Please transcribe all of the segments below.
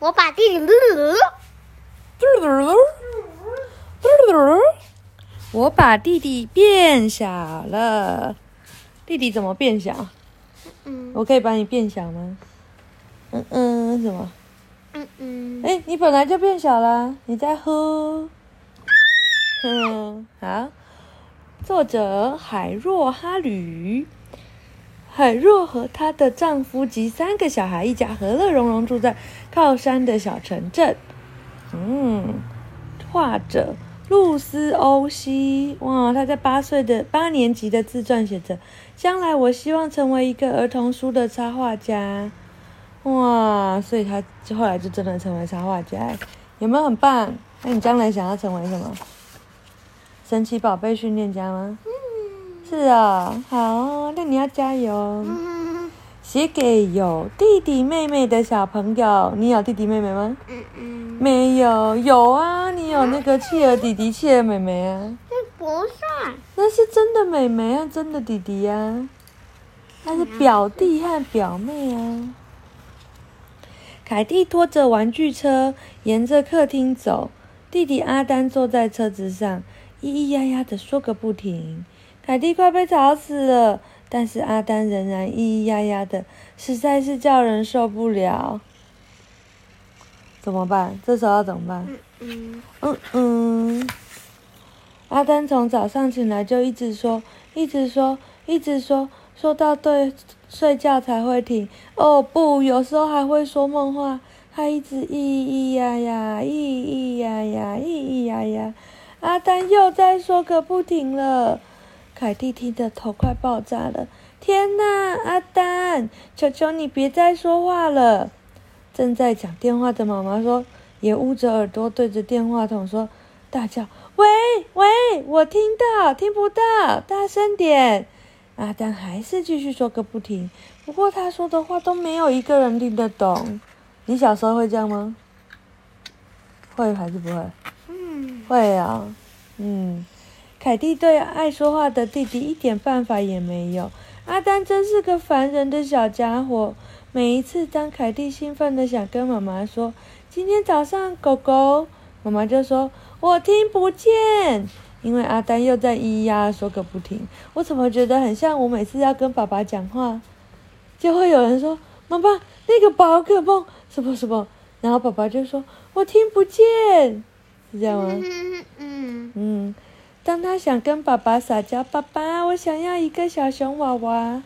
我把弟弟，我把弟弟变小了。弟弟怎么变小？我可以把你变小吗？嗯嗯，什么？嗯嗯，哎，你本来就变小了，你在喝。嗯，好。作者海若哈吕。海若和她的丈夫及三个小孩一家和乐融融住在靠山的小城镇。嗯，画者露丝欧西。哇，她在八岁的八年级的自传写着：“将来我希望成为一个儿童书的插画家。”哇，所以她后来就真的成为插画家，有没有很棒？那你将来想要成为什么？神奇宝贝训练家吗？是啊，好，那你要加油。嗯写给有弟弟妹妹的小朋友，你有弟弟妹妹吗？嗯嗯，没有，有啊，你有那个契儿弟弟、契儿妹妹啊，这不算，那是真的妹妹啊，真的弟弟啊，那是表弟和表妹啊。凯蒂拖着玩具车沿着客厅走，弟弟阿丹坐在车子上，咿咿呀呀的说个不停。凯蒂快被吵死了，但是阿丹仍然咿咿呀呀的，实在是叫人受不了。怎么办？这时候要怎么办？嗯嗯嗯。阿丹从早上醒来就一直说，一直说，一直说，说到对睡觉才会停。哦不，有时候还会说梦话，他一直咿咿呀呀，咿咿呀呀，咿咿呀呀。阿丹又在说个不停了。凯蒂听得头快爆炸了！天哪，阿丹，求求你别再说话了！正在讲电话的妈妈说，也捂着耳朵对着电话筒说，大叫：“喂喂，我听到，听不到，大声点！”阿丹还是继续说个不停，不过他说的话都没有一个人听得懂。你小时候会这样吗？会还是不会？嗯会啊，嗯。凯蒂对爱说话的弟弟一点办法也没有。阿丹真是个烦人的小家伙。每一次当凯蒂兴奋的想跟妈妈说今天早上狗狗，妈妈就说我听不见，因为阿丹又在咿咿呀说个不停。我怎么觉得很像我每次要跟爸爸讲话，就会有人说妈妈那个宝可梦什么什么，然后爸爸就说我听不见，是这样吗？嗯嗯嗯，当他想跟爸爸撒娇，爸爸，我想要一个小熊娃娃，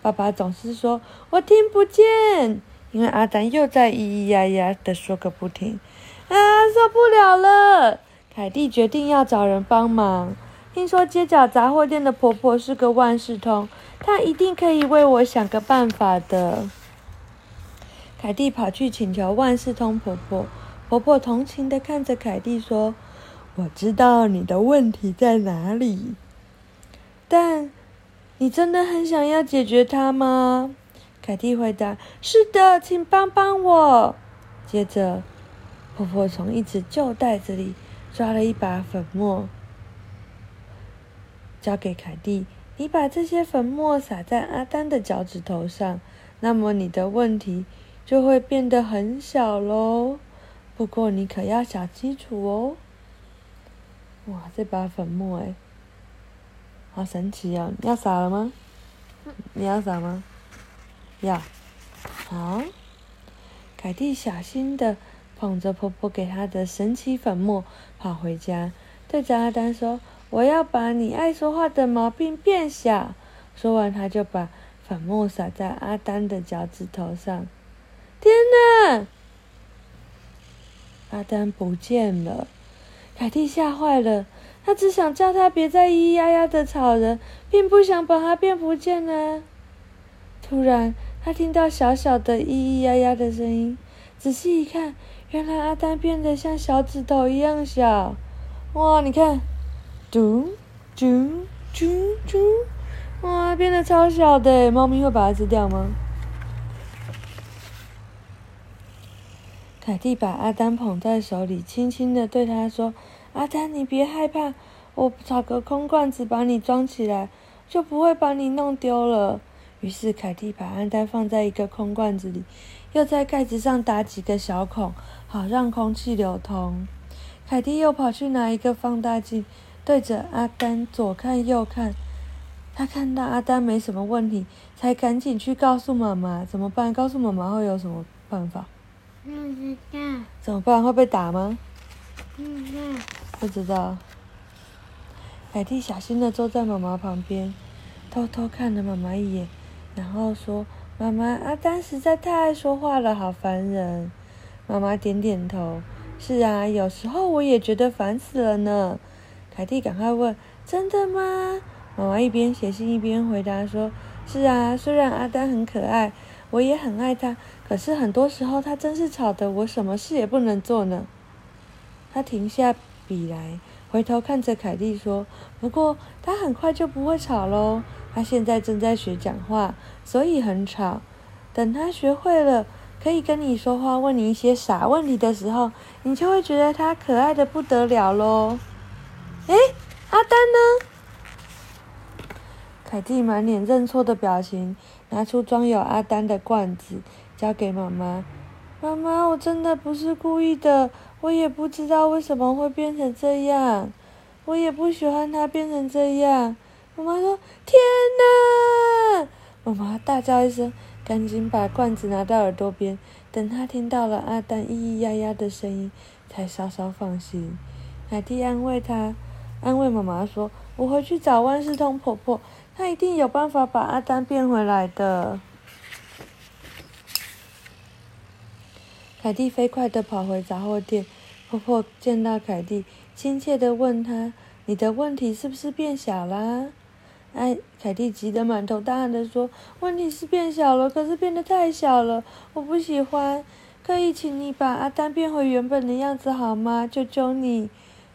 爸爸总是说我听不见，因为阿丹又在咿咿呀呀的说个不停，啊，受不了了！凯蒂决定要找人帮忙。听说街角杂货店的婆婆是个万事通，她一定可以为我想个办法的。凯蒂跑去请求万事通婆婆，婆婆同情的看着凯蒂说。我知道你的问题在哪里，但你真的很想要解决它吗？凯蒂回答：“是的，请帮帮我。”接着，婆婆从一只旧袋子里抓了一把粉末，交给凯蒂：“你把这些粉末撒在阿丹的脚趾头上，那么你的问题就会变得很小喽。不过你可要想清楚哦。”哇，这把粉末哎，好神奇哦！你要撒了吗？你要撒吗？要。好，凯蒂小心的捧着婆婆给她的神奇粉末，跑回家，对着阿丹说：“我要把你爱说话的毛病变小。”说完，她就把粉末撒在阿丹的脚趾头上。天哪！阿丹不见了。凯蒂吓坏了，她只想叫他别再咿咿呀呀的吵人，并不想把他变不见呢。突然，她听到小小的咿咿呀呀的声音，仔细一看，原来阿丹变得像小指头一样小。哇，你看，嘟嘟嘟嘟，哇，变得超小的。猫咪会把它吃掉吗？凯蒂把阿丹捧在手里，轻轻的对他说：“阿丹，你别害怕，我找个空罐子把你装起来，就不会把你弄丢了。”于是凯蒂把阿丹放在一个空罐子里，又在盖子上打几个小孔，好让空气流通。凯蒂又跑去拿一个放大镜，对着阿丹左看右看。他看到阿丹没什么问题，才赶紧去告诉妈妈。怎么办？告诉妈妈会有什么办法？不知道，怎么办？会被打吗？不知道，不知道。凯蒂小心的坐在妈妈旁边，偷偷看了妈妈一眼，然后说：“妈妈，阿丹实在太爱说话了，好烦人。”妈妈点点头：“是啊，有时候我也觉得烦死了呢。”凯蒂赶快问：“真的吗？”妈妈一边写信一边回答说：“是啊，虽然阿丹很可爱，我也很爱他，可是很多时候他真是吵得我什么事也不能做呢。”他停下笔来，回头看着凯蒂说：“不过他很快就不会吵喽。他现在正在学讲话，所以很吵。等他学会了，可以跟你说话，问你一些傻问题的时候，你就会觉得他可爱的不得了喽。”诶，阿丹呢？凯蒂满脸认错的表情，拿出装有阿丹的罐子，交给妈妈。妈妈，我真的不是故意的，我也不知道为什么会变成这样，我也不喜欢它变成这样。妈妈说：“天哪！”妈妈大叫一声，赶紧把罐子拿到耳朵边，等她听到了阿丹咿咿呀呀的声音，才稍稍放心。凯蒂安慰她，安慰妈妈说：“我回去找万事通婆婆。”他一定有办法把阿丹变回来的。凯蒂飞快地跑回杂货店，婆婆见到凯蒂，亲切地问她：“你的问题是不是变小啦？”哎，凯蒂急得满头大汗地说：“问题是变小了，可是变得太小了，我不喜欢。可以请你把阿丹变回原本的样子好吗？求求你！”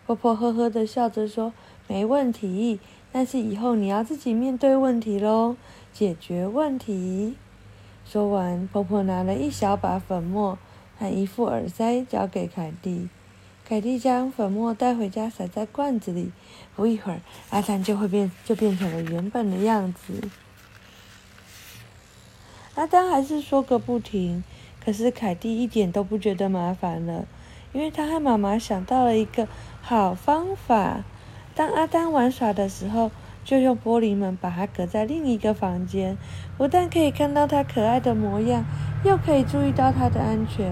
婆婆呵呵地笑着说：“没问题。”但是以后你要自己面对问题喽，解决问题。说完，婆婆拿了一小把粉末和一副耳塞交给凯蒂。凯蒂将粉末带回家，撒在罐子里。不一会儿，阿丹就会变，就变成了原本的样子。阿丹还是说个不停，可是凯蒂一点都不觉得麻烦了，因为他和妈妈想到了一个好方法。当阿丹玩耍的时候，就用玻璃门把它隔在另一个房间，不但可以看到它可爱的模样，又可以注意到它的安全。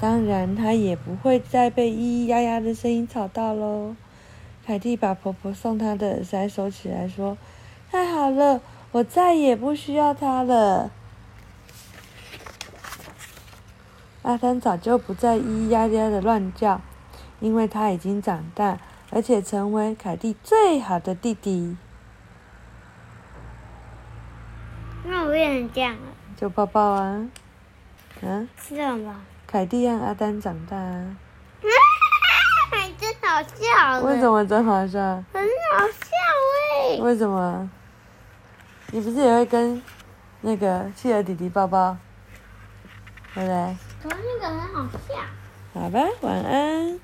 当然，它也不会再被咿咿呀呀的声音吵到喽。凯蒂把婆婆送她的耳塞收起来，说：“太好了，我再也不需要它了。”阿丹早就不再咿咿呀呀的乱叫，因为他已经长大。而且成为凯蒂最好的弟弟。那我变成这样了，就抱抱啊，嗯？是吗？凯蒂让阿丹长大啊。真好笑！为什么真好笑？很好笑哎！为什么？你不是也会跟那个企鹅弟弟抱抱，对不对？可是那个很好笑。好吧，晚安。